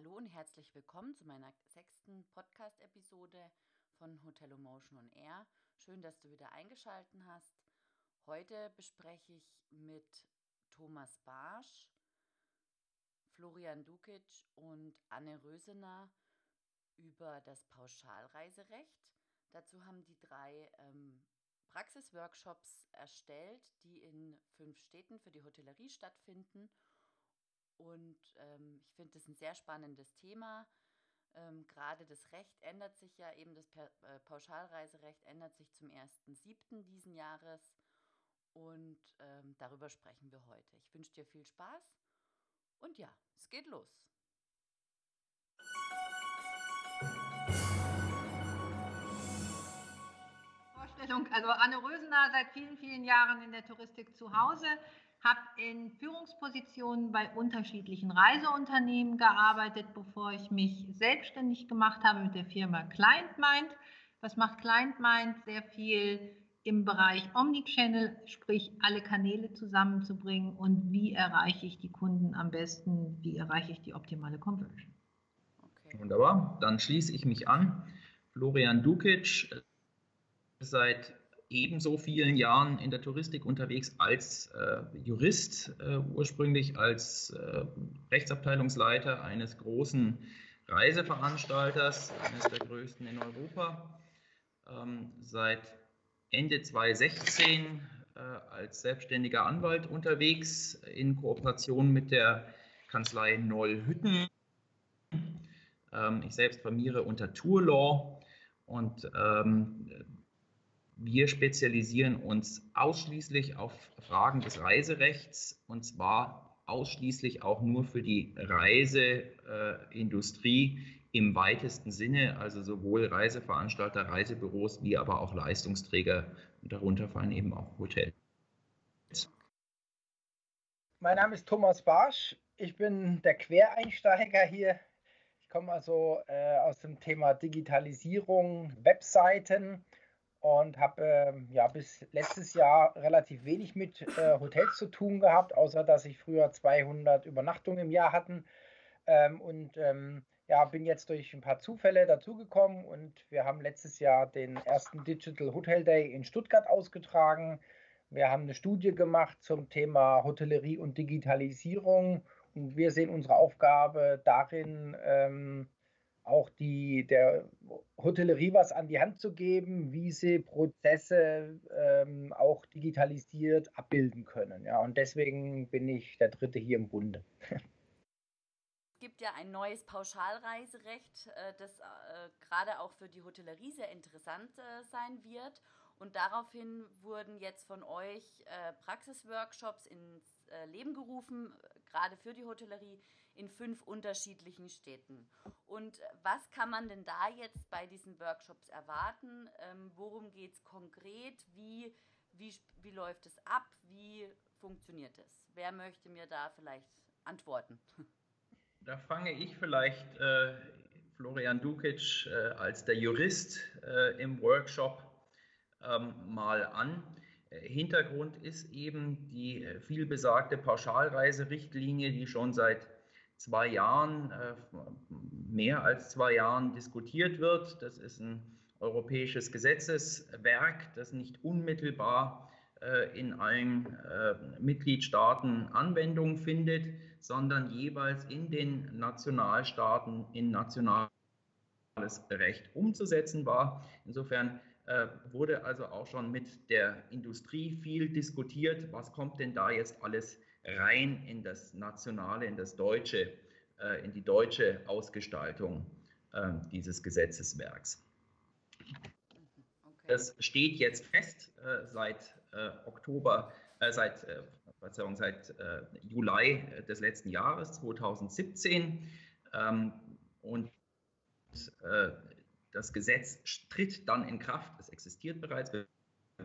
Hallo und herzlich willkommen zu meiner sechsten Podcast-Episode von Hotel Motion on Air. Schön, dass du wieder eingeschaltet hast. Heute bespreche ich mit Thomas Barsch, Florian Dukic und Anne Rösener über das Pauschalreiserecht. Dazu haben die drei ähm, Praxisworkshops erstellt, die in fünf Städten für die Hotellerie stattfinden. Und ähm, ich finde das ein sehr spannendes Thema. Ähm, Gerade das Recht ändert sich ja, eben das per äh, Pauschalreiserecht ändert sich zum 1.7. diesen Jahres. Und ähm, darüber sprechen wir heute. Ich wünsche dir viel Spaß. Und ja, es geht los. Vorstellung, also Anne Rösener seit vielen, vielen Jahren in der Touristik zu Hause, habe in Führungspositionen bei unterschiedlichen Reiseunternehmen gearbeitet, bevor ich mich selbstständig gemacht habe mit der Firma Client Mind. Was macht Client Mind? Sehr viel im Bereich Omnichannel, sprich alle Kanäle zusammenzubringen und wie erreiche ich die Kunden am besten, wie erreiche ich die optimale Conversion. Okay. Wunderbar, dann schließe ich mich an. Florian Dukic, seit ebenso vielen Jahren in der Touristik unterwegs als äh, Jurist, äh, ursprünglich als äh, Rechtsabteilungsleiter eines großen Reiseveranstalters, eines der größten in Europa. Ähm, seit Ende 2016 äh, als selbstständiger Anwalt unterwegs in Kooperation mit der Kanzlei Noll Hütten. Ähm, ich selbst firmiere unter Tour Law und ähm, wir spezialisieren uns ausschließlich auf Fragen des Reiserechts und zwar ausschließlich auch nur für die Reiseindustrie im weitesten Sinne, also sowohl Reiseveranstalter, Reisebüros wie aber auch Leistungsträger. Und darunter fallen eben auch Hotels. Mein Name ist Thomas Barsch. Ich bin der Quereinsteiger hier. Ich komme also äh, aus dem Thema Digitalisierung, Webseiten und habe äh, ja bis letztes Jahr relativ wenig mit äh, Hotels zu tun gehabt, außer dass ich früher 200 Übernachtungen im Jahr hatten. Ähm, und ähm, ja, bin jetzt durch ein paar Zufälle dazugekommen und wir haben letztes Jahr den ersten Digital Hotel Day in Stuttgart ausgetragen. Wir haben eine Studie gemacht zum Thema Hotellerie und Digitalisierung und wir sehen unsere Aufgabe darin, ähm, auch die, der Hotellerie was an die Hand zu geben, wie sie Prozesse ähm, auch digitalisiert abbilden können. Ja, und deswegen bin ich der Dritte hier im Bunde. Es gibt ja ein neues Pauschalreiserecht, äh, das äh, gerade auch für die Hotellerie sehr interessant äh, sein wird. Und daraufhin wurden jetzt von euch Praxisworkshops ins Leben gerufen, gerade für die Hotellerie in fünf unterschiedlichen Städten. Und was kann man denn da jetzt bei diesen Workshops erwarten? Ähm, worum geht es konkret? Wie, wie, wie läuft es ab? Wie funktioniert es? Wer möchte mir da vielleicht antworten? Da fange ich vielleicht, äh, Florian Dukic, äh, als der Jurist äh, im Workshop ähm, mal an. Hintergrund ist eben die äh, vielbesagte Pauschalreiserichtlinie, die schon seit zwei Jahren, äh, mehr als zwei Jahren diskutiert wird. Das ist ein europäisches Gesetzeswerk, das nicht unmittelbar äh, in allen äh, Mitgliedstaaten Anwendung findet, sondern jeweils in den Nationalstaaten in nationales Recht umzusetzen war. Insofern wurde also auch schon mit der Industrie viel diskutiert, was kommt denn da jetzt alles rein in das Nationale, in das Deutsche, äh, in die deutsche Ausgestaltung äh, dieses Gesetzeswerks. Das steht jetzt fest äh, seit Oktober, seit, Verzeihung, seit Juli des letzten Jahres 2017 ähm, und das Gesetz tritt dann in Kraft. Es existiert bereits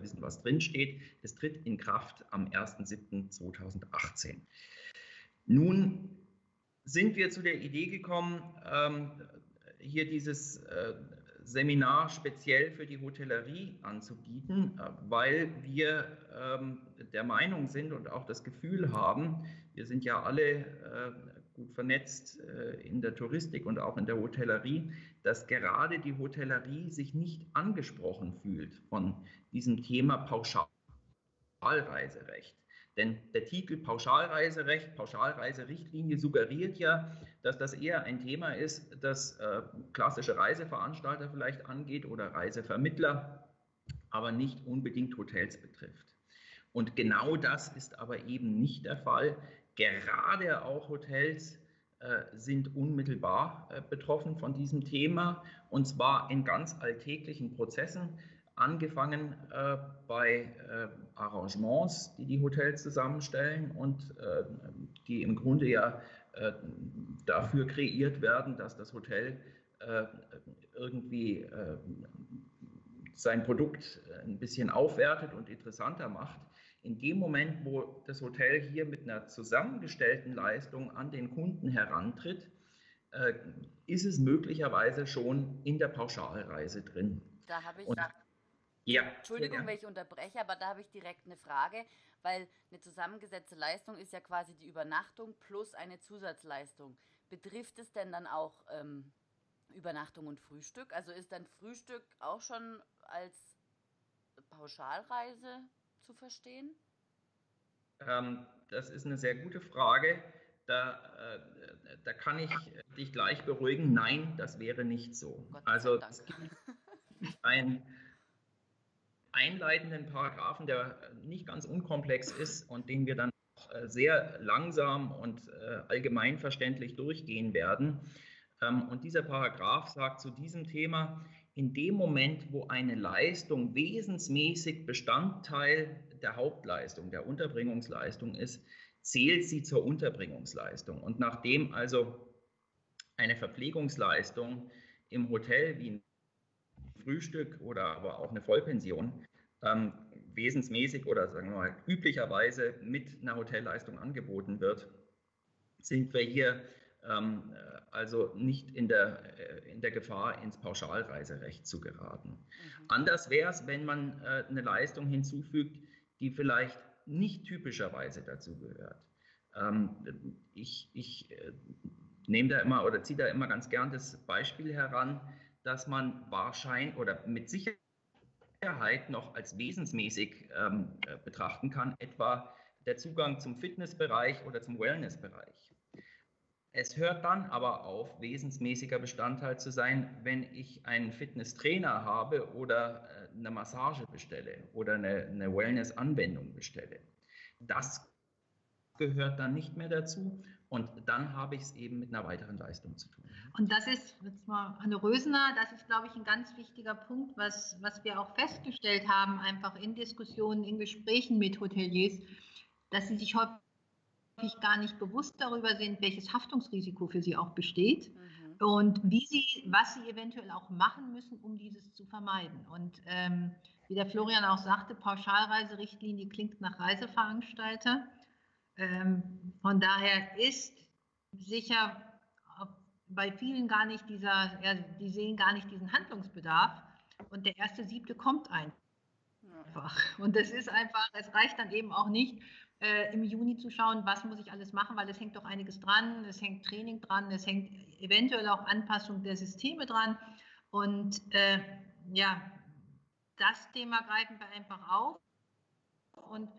wissen, was drinsteht. Es tritt in Kraft am 1.7.2018. Nun sind wir zu der Idee gekommen, ähm, hier dieses äh, Seminar speziell für die Hotellerie anzubieten, äh, weil wir ähm, der Meinung sind und auch das Gefühl haben, wir sind ja alle äh, gut vernetzt in der Touristik und auch in der Hotellerie, dass gerade die Hotellerie sich nicht angesprochen fühlt von diesem Thema Pauschalreiserecht. Denn der Titel Pauschalreiserecht, Pauschalreiserichtlinie suggeriert ja, dass das eher ein Thema ist, das äh, klassische Reiseveranstalter vielleicht angeht oder Reisevermittler, aber nicht unbedingt Hotels betrifft. Und genau das ist aber eben nicht der Fall. Gerade auch Hotels sind unmittelbar äh, betroffen von diesem Thema und zwar in ganz alltäglichen Prozessen angefangen äh, bei äh, Arrangements, die die Hotels zusammenstellen und äh, die im Grunde ja äh, dafür kreiert werden, dass das Hotel äh, irgendwie äh, sein Produkt ein bisschen aufwertet und interessanter macht. In dem Moment, wo das Hotel hier mit einer zusammengestellten Leistung an den Kunden herantritt, ist es möglicherweise schon in der Pauschalreise drin. Da habe ich und, ja. Entschuldigung, wenn ich unterbreche, aber da habe ich direkt eine Frage, weil eine zusammengesetzte Leistung ist ja quasi die Übernachtung plus eine Zusatzleistung. Betrifft es denn dann auch ähm, Übernachtung und Frühstück? Also ist dann Frühstück auch schon als Pauschalreise zu verstehen? Ähm, das ist eine sehr gute Frage. Da, äh, da kann ich dich gleich beruhigen. Nein, das wäre nicht so. Gott also es gibt ein einleitenden Paragraphen, der nicht ganz unkomplex ist und den wir dann äh, sehr langsam und äh, allgemeinverständlich durchgehen werden. Ähm, und dieser Paragraph sagt zu diesem Thema, in dem Moment, wo eine Leistung wesensmäßig Bestandteil der Hauptleistung, der Unterbringungsleistung ist, zählt sie zur Unterbringungsleistung. Und nachdem also eine Verpflegungsleistung im Hotel wie ein Frühstück oder aber auch eine Vollpension ähm, wesensmäßig oder sagen wir mal üblicherweise mit einer Hotelleistung angeboten wird, sind wir hier ähm, also nicht in der, äh, in der Gefahr, ins Pauschalreiserecht zu geraten. Mhm. Anders wäre es, wenn man äh, eine Leistung hinzufügt, die vielleicht nicht typischerweise dazu gehört. Ähm, ich ich äh, nehme da immer oder ziehe da immer ganz gern das Beispiel heran, dass man wahrscheinlich oder mit Sicherheit noch als wesensmäßig ähm, äh, betrachten kann, etwa der Zugang zum Fitnessbereich oder zum Wellnessbereich. Es hört dann aber auf, wesensmäßiger Bestandteil zu sein, wenn ich einen Fitnesstrainer habe oder äh, eine Massage bestelle oder eine, eine Wellness-Anwendung bestelle. Das gehört dann nicht mehr dazu und dann habe ich es eben mit einer weiteren Leistung zu tun. Und das ist, jetzt mal Anne Rösener, das ist, glaube ich, ein ganz wichtiger Punkt, was, was wir auch festgestellt haben, einfach in Diskussionen, in Gesprächen mit Hoteliers, dass sie sich häufig gar nicht bewusst darüber sind, welches Haftungsrisiko für sie auch besteht mhm. und wie sie, was sie eventuell auch machen müssen, um dieses zu vermeiden. Und ähm, wie der Florian auch sagte, Pauschalreiserichtlinie klingt nach Reiseveranstalter. Ähm, von daher ist sicher bei vielen gar nicht dieser, ja, die sehen gar nicht diesen Handlungsbedarf und der erste siebte kommt einfach. Und das ist einfach, es reicht dann eben auch nicht, äh, im Juni zu schauen, was muss ich alles machen, weil es hängt doch einiges dran, es hängt Training dran, es hängt eventuell auch Anpassung der Systeme dran. Und äh, ja, das Thema greifen wir einfach auf. Und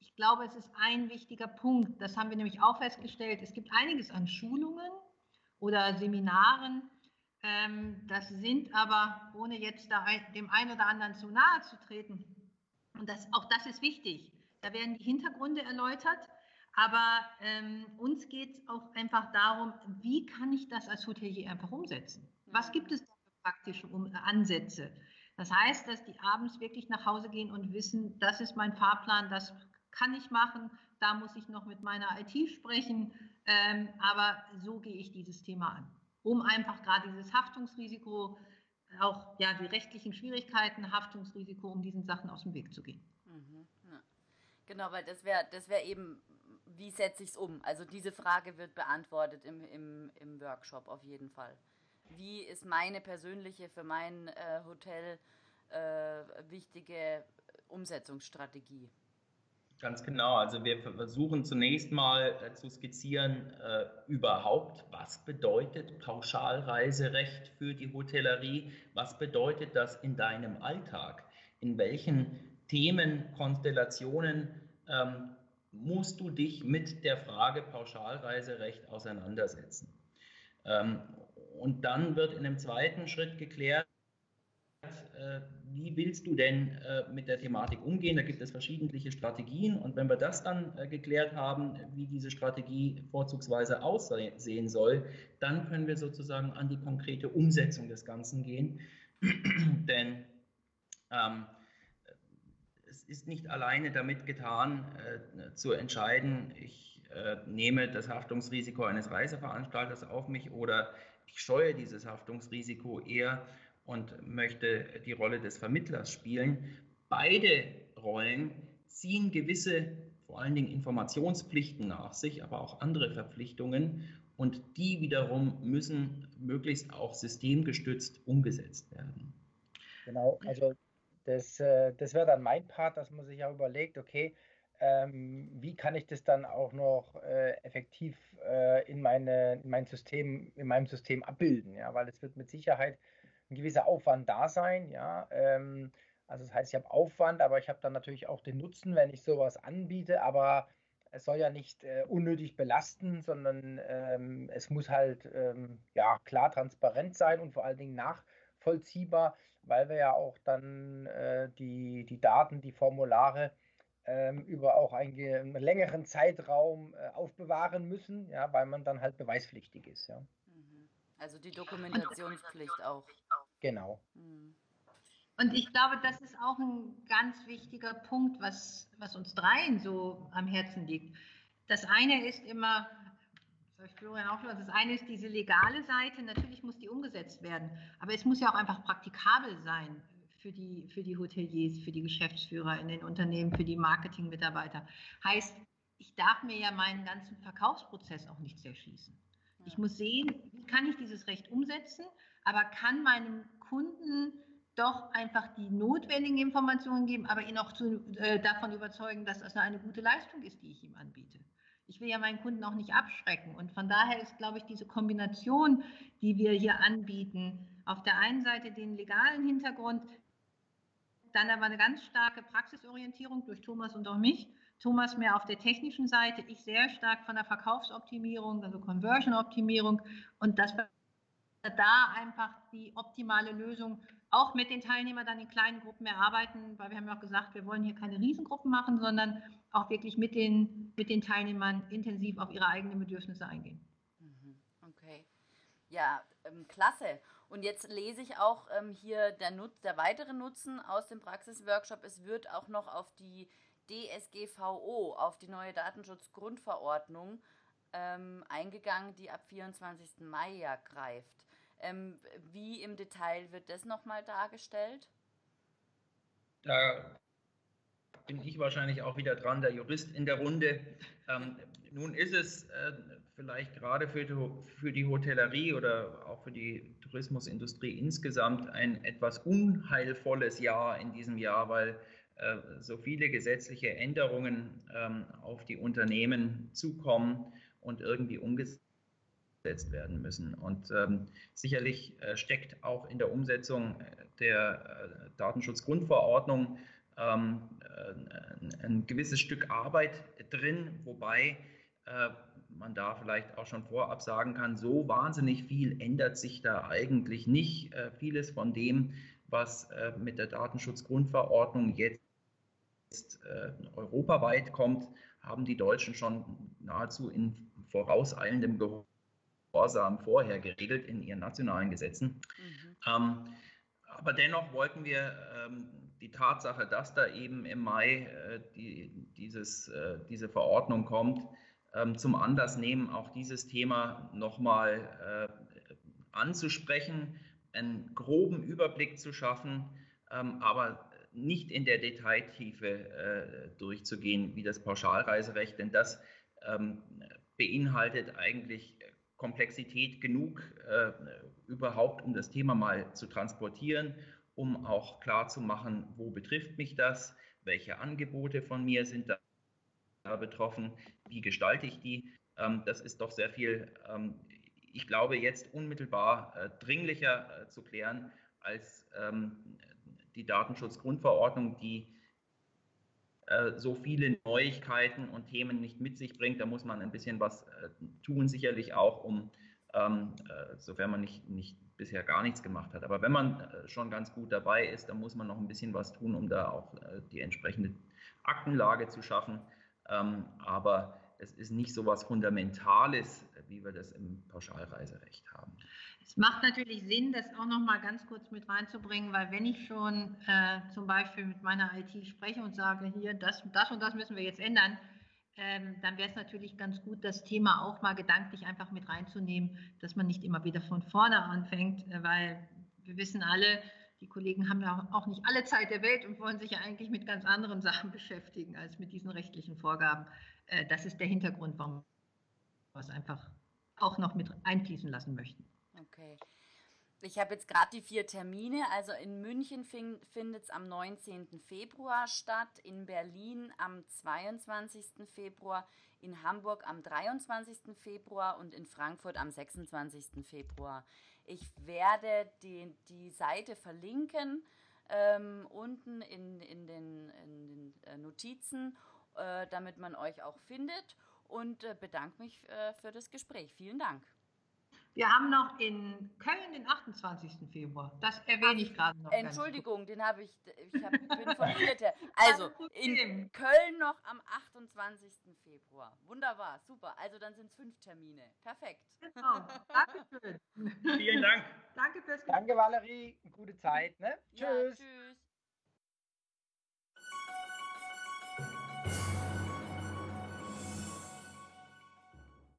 ich glaube, es ist ein wichtiger Punkt. Das haben wir nämlich auch festgestellt. Es gibt einiges an Schulungen oder Seminaren. Ähm, das sind aber, ohne jetzt dem einen oder anderen zu nahe zu treten, und das, auch das ist wichtig. Da werden die Hintergründe erläutert. Aber ähm, uns geht es auch einfach darum, wie kann ich das als Hotelier einfach umsetzen? Was gibt es da für praktische Ansätze? Das heißt, dass die abends wirklich nach Hause gehen und wissen, das ist mein Fahrplan, das kann ich machen, da muss ich noch mit meiner IT sprechen, ähm, aber so gehe ich dieses Thema an, um einfach gerade dieses Haftungsrisiko, auch ja die rechtlichen Schwierigkeiten, Haftungsrisiko, um diesen Sachen aus dem Weg zu gehen. Mhm, ja. Genau, weil das wäre das wär eben, wie setze ich es um? Also diese Frage wird beantwortet im, im, im Workshop auf jeden Fall. Wie ist meine persönliche, für mein äh, Hotel äh, wichtige Umsetzungsstrategie? Ganz genau. Also wir versuchen zunächst mal äh, zu skizzieren, äh, überhaupt, was bedeutet Pauschalreiserecht für die Hotellerie? Was bedeutet das in deinem Alltag? In welchen Themenkonstellationen ähm, musst du dich mit der Frage Pauschalreiserecht auseinandersetzen? Ähm, und dann wird in einem zweiten Schritt geklärt, äh, wie willst du denn äh, mit der Thematik umgehen? Da gibt es verschiedene Strategien und wenn wir das dann äh, geklärt haben, wie diese Strategie vorzugsweise aussehen soll, dann können wir sozusagen an die konkrete Umsetzung des Ganzen gehen. Denn ähm, es ist nicht alleine damit getan, äh, zu entscheiden, ich äh, nehme das Haftungsrisiko eines Reiseveranstalters auf mich oder ich scheue dieses Haftungsrisiko eher und möchte die Rolle des Vermittlers spielen. Beide Rollen ziehen gewisse, vor allen Dingen Informationspflichten nach sich, aber auch andere Verpflichtungen und die wiederum müssen möglichst auch systemgestützt umgesetzt werden. Genau, also das, äh, das wäre dann mein Part, dass man sich ja überlegt, okay, ähm, wie kann ich das dann auch noch äh, effektiv äh, in, meine, in mein System, in meinem System abbilden, ja, weil es wird mit Sicherheit ein gewisser Aufwand da sein, ja. Ähm, also das heißt, ich habe Aufwand, aber ich habe dann natürlich auch den Nutzen, wenn ich sowas anbiete, aber es soll ja nicht äh, unnötig belasten, sondern ähm, es muss halt ähm, ja klar transparent sein und vor allen Dingen nachvollziehbar, weil wir ja auch dann äh, die, die Daten, die Formulare ähm, über auch einen, längeren Zeitraum äh, aufbewahren müssen, ja, weil man dann halt beweispflichtig ist, ja. Mhm. Also die Dokumentationspflicht auch. Genau. Mhm. Und ich glaube, das ist auch ein ganz wichtiger Punkt, was, was uns dreien so am Herzen liegt. Das eine ist immer, das Florian auch schon, das eine ist diese legale Seite, natürlich muss die umgesetzt werden, aber es muss ja auch einfach praktikabel sein für die, für die Hoteliers, für die Geschäftsführer in den Unternehmen, für die Marketingmitarbeiter. Heißt, ich darf mir ja meinen ganzen Verkaufsprozess auch nicht zerschießen. Ich muss sehen, wie kann ich dieses Recht umsetzen, aber kann meinem Kunden doch einfach die notwendigen Informationen geben, aber ihn auch zu, äh, davon überzeugen, dass das eine gute Leistung ist, die ich ihm anbiete. Ich will ja meinen Kunden auch nicht abschrecken. Und von daher ist, glaube ich, diese Kombination, die wir hier anbieten, auf der einen Seite den legalen Hintergrund, dann aber eine ganz starke Praxisorientierung durch Thomas und auch mich. Thomas mehr auf der technischen Seite, ich sehr stark von der Verkaufsoptimierung, also Conversion-Optimierung und wir da einfach die optimale Lösung auch mit den Teilnehmern dann in kleinen Gruppen erarbeiten, weil wir haben ja auch gesagt, wir wollen hier keine Riesengruppen machen, sondern auch wirklich mit den, mit den Teilnehmern intensiv auf ihre eigenen Bedürfnisse eingehen. Mhm. Okay. Ja, ähm, klasse. Und jetzt lese ich auch ähm, hier der, Nutz, der weitere Nutzen aus dem Praxisworkshop. Es wird auch noch auf die DSGVO, auf die neue Datenschutzgrundverordnung ähm, eingegangen, die ab 24. Mai ja greift. Ähm, wie im Detail wird das nochmal dargestellt? Da bin ich wahrscheinlich auch wieder dran, der Jurist in der Runde. Ähm, nun ist es äh, vielleicht gerade für die, für die Hotellerie oder auch für die Tourismusindustrie insgesamt ein etwas unheilvolles Jahr in diesem Jahr, weil äh, so viele gesetzliche Änderungen ähm, auf die Unternehmen zukommen und irgendwie umgesetzt werden müssen. Und ähm, sicherlich äh, steckt auch in der Umsetzung der äh, Datenschutzgrundverordnung ähm, äh, ein gewisses Stück Arbeit drin, wobei äh, man da vielleicht auch schon vorab sagen kann, so wahnsinnig viel ändert sich da eigentlich nicht. Äh, vieles von dem, was äh, mit der Datenschutzgrundverordnung jetzt europaweit kommt, haben die Deutschen schon nahezu in vorauseilendem Gehorsam vorher geregelt in ihren nationalen Gesetzen. Mhm. Ähm, aber dennoch wollten wir ähm, die Tatsache, dass da eben im Mai äh, die, dieses, äh, diese Verordnung kommt, ähm, zum Anlass nehmen, auch dieses Thema nochmal äh, anzusprechen, einen groben Überblick zu schaffen, ähm, aber nicht in der Detailtiefe äh, durchzugehen wie das Pauschalreiserecht, denn das ähm, beinhaltet eigentlich Komplexität genug, äh, überhaupt um das Thema mal zu transportieren, um auch klar zu machen, wo betrifft mich das, welche Angebote von mir sind betroffen. Wie gestalte ich die? Ähm, das ist doch sehr viel, ähm, ich glaube, jetzt unmittelbar äh, dringlicher äh, zu klären als ähm, die Datenschutzgrundverordnung, die so viele Neuigkeiten und Themen nicht mit sich bringt. Da muss man ein bisschen was tun, sicherlich auch, um, sofern man nicht, nicht bisher gar nichts gemacht hat. Aber wenn man schon ganz gut dabei ist, dann muss man noch ein bisschen was tun, um da auch die entsprechende Aktenlage zu schaffen. aber es ist nicht so was Fundamentales, wie wir das im Pauschalreiserecht haben. Es macht natürlich Sinn, das auch noch mal ganz kurz mit reinzubringen, weil wenn ich schon äh, zum Beispiel mit meiner IT spreche und sage, hier, das, das und das müssen wir jetzt ändern, ähm, dann wäre es natürlich ganz gut, das Thema auch mal gedanklich einfach mit reinzunehmen, dass man nicht immer wieder von vorne anfängt, äh, weil wir wissen alle, die Kollegen haben ja auch nicht alle Zeit der Welt und wollen sich ja eigentlich mit ganz anderen Sachen beschäftigen als mit diesen rechtlichen Vorgaben. Äh, das ist der Hintergrund, warum wir es einfach auch noch mit einfließen lassen möchten. Okay. Ich habe jetzt gerade die vier Termine. Also in München findet es am 19. Februar statt, in Berlin am 22. Februar, in Hamburg am 23. Februar und in Frankfurt am 26. Februar. Ich werde die, die Seite verlinken ähm, unten in, in den, in den äh, Notizen äh, damit man euch auch findet. Und äh, bedanke mich äh, für das Gespräch. Vielen Dank. Wir haben noch in Köln den 28. Februar. Das erwähne ich gerade noch. Entschuldigung, den habe ich, ich hab, bin verwirrt. Also in Köln noch am 28. Februar. Wunderbar, super. Also dann sind es fünf Termine. Perfekt. Genau. Dankeschön. Vielen Dank. Danke fürs Danke, Valerie. Gute Zeit. Ne? Ja, tschüss.